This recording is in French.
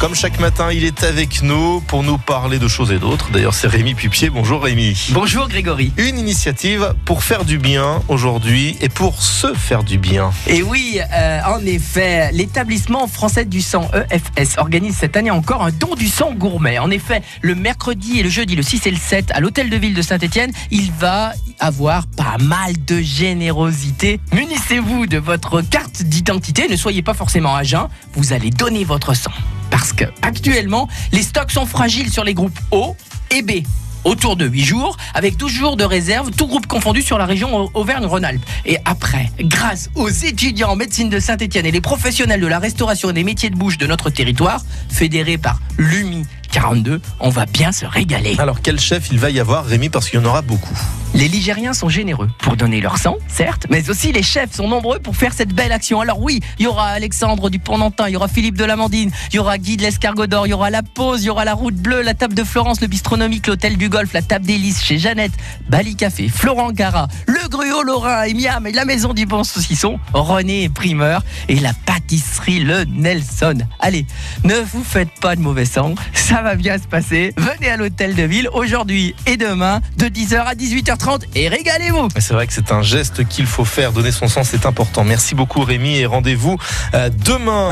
Comme chaque matin, il est avec nous pour nous parler de choses et d'autres. D'ailleurs, c'est Rémi Pupier. Bonjour Rémi. Bonjour Grégory. Une initiative pour faire du bien aujourd'hui et pour se faire du bien. Et oui, euh, en effet, l'établissement français du sang EFS organise cette année encore un don du sang gourmet. En effet, le mercredi et le jeudi, le 6 et le 7, à l'hôtel de ville de Saint-Etienne, il va avoir pas mal de générosité. Munissez-vous de votre carte d'identité, ne soyez pas forcément à jeun, vous allez donner votre sang. Parce que actuellement, les stocks sont fragiles sur les groupes O et B autour de 8 jours, avec 12 jours de réserve, tout groupe confondu sur la région Auvergne-Rhône-Alpes. Et après, grâce aux étudiants en médecine de Saint-Etienne et les professionnels de la restauration et des métiers de bouche de notre territoire, fédérés par l'UMI 42, on va bien se régaler. Alors quel chef il va y avoir Rémi parce qu'il y en aura beaucoup. Les Ligériens sont généreux pour donner leur sang, certes, mais aussi les chefs sont nombreux pour faire cette belle action. Alors oui, il y aura Alexandre du Pont-Nantin, il y aura Philippe de Lamandine, il y aura Guy de l'Escargot d'Or, il y aura La Pause, il y aura la Route Bleue, la Table de Florence, le Bistronomique, l'Hôtel du Golf, la Table d'Hélice chez Jeannette, Bali Café, Florent Gara, le Gruau Lorrain et Miam et la Maison du Bon Saucisson, René Primeur et la pâtisserie Le Nelson. Allez, ne vous faites pas de mauvais sang, ça va bien se passer. Venez à l'Hôtel de Ville aujourd'hui et demain de 10h à 18h30 et régalez-vous. C'est vrai que c'est un geste qu'il faut faire. Donner son sang, c'est important. Merci beaucoup Rémi et rendez-vous euh, demain.